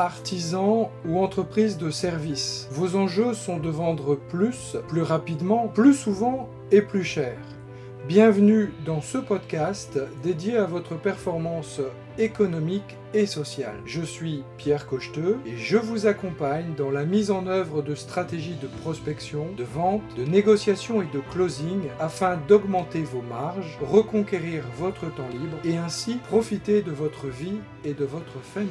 artisan ou entreprise de service. Vos enjeux sont de vendre plus, plus rapidement, plus souvent et plus cher. Bienvenue dans ce podcast dédié à votre performance économique et sociale. Je suis Pierre Cocheteux et je vous accompagne dans la mise en œuvre de stratégies de prospection, de vente, de négociation et de closing afin d'augmenter vos marges, reconquérir votre temps libre et ainsi profiter de votre vie et de votre famille.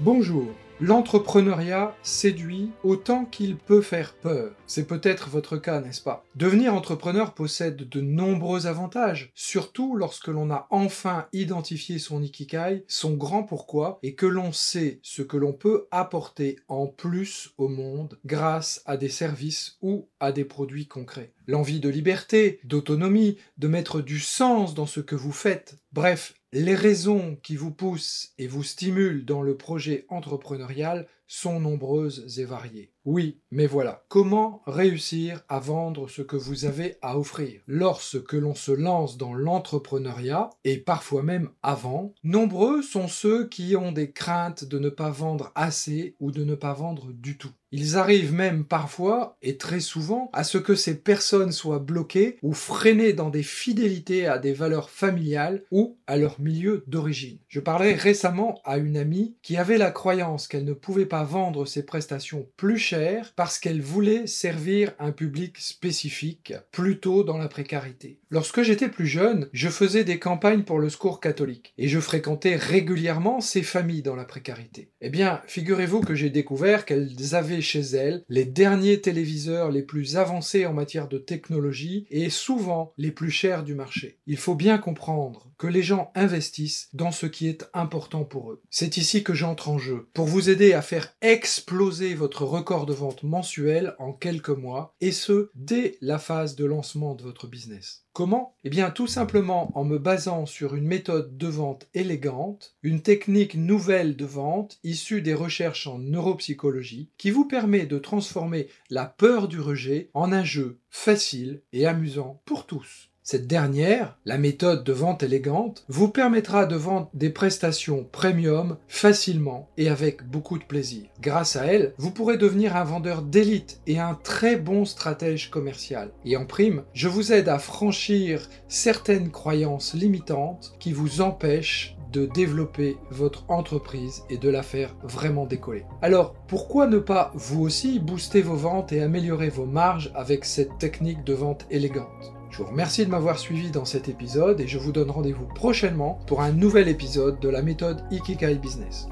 Bonjour L'entrepreneuriat séduit autant qu'il peut faire peur. C'est peut-être votre cas, n'est-ce pas? Devenir entrepreneur possède de nombreux avantages, surtout lorsque l'on a enfin identifié son ikigai, son grand pourquoi, et que l'on sait ce que l'on peut apporter en plus au monde grâce à des services ou à des produits concrets. L'envie de liberté, d'autonomie, de mettre du sens dans ce que vous faites, bref, les raisons qui vous poussent et vous stimulent dans le projet entrepreneurial entrepreneuriale sont nombreuses et variées. Oui, mais voilà, comment réussir à vendre ce que vous avez à offrir? Lorsque l'on se lance dans l'entrepreneuriat, et parfois même avant, nombreux sont ceux qui ont des craintes de ne pas vendre assez ou de ne pas vendre du tout. Ils arrivent même parfois, et très souvent, à ce que ces personnes soient bloquées ou freinées dans des fidélités à des valeurs familiales ou à leur milieu d'origine. Je parlais récemment à une amie qui avait la croyance qu'elle ne pouvait pas vendre ses prestations plus chères parce qu'elle voulait servir un public spécifique, plutôt dans la précarité. Lorsque j'étais plus jeune, je faisais des campagnes pour le secours catholique et je fréquentais régulièrement ces familles dans la précarité. Eh bien, figurez-vous que j'ai découvert qu'elles avaient chez elles les derniers téléviseurs les plus avancés en matière de technologie et souvent les plus chers du marché. Il faut bien comprendre que les gens investissent dans ce qui est important pour eux. C'est ici que j'entre en jeu, pour vous aider à exploser votre record de vente mensuel en quelques mois, et ce, dès la phase de lancement de votre business. Comment? Eh bien tout simplement en me basant sur une méthode de vente élégante, une technique nouvelle de vente issue des recherches en neuropsychologie qui vous permet de transformer la peur du rejet en un jeu facile et amusant pour tous. Cette dernière, la méthode de vente élégante, vous permettra de vendre des prestations premium facilement et avec beaucoup de plaisir. Grâce à elle, vous pourrez devenir un vendeur d'élite et un très bon stratège commercial. Et en prime, je vous aide à franchir certaines croyances limitantes qui vous empêchent de développer votre entreprise et de la faire vraiment décoller. Alors, pourquoi ne pas vous aussi booster vos ventes et améliorer vos marges avec cette technique de vente élégante? Je vous remercie de m'avoir suivi dans cet épisode et je vous donne rendez-vous prochainement pour un nouvel épisode de la méthode Ikigai Business.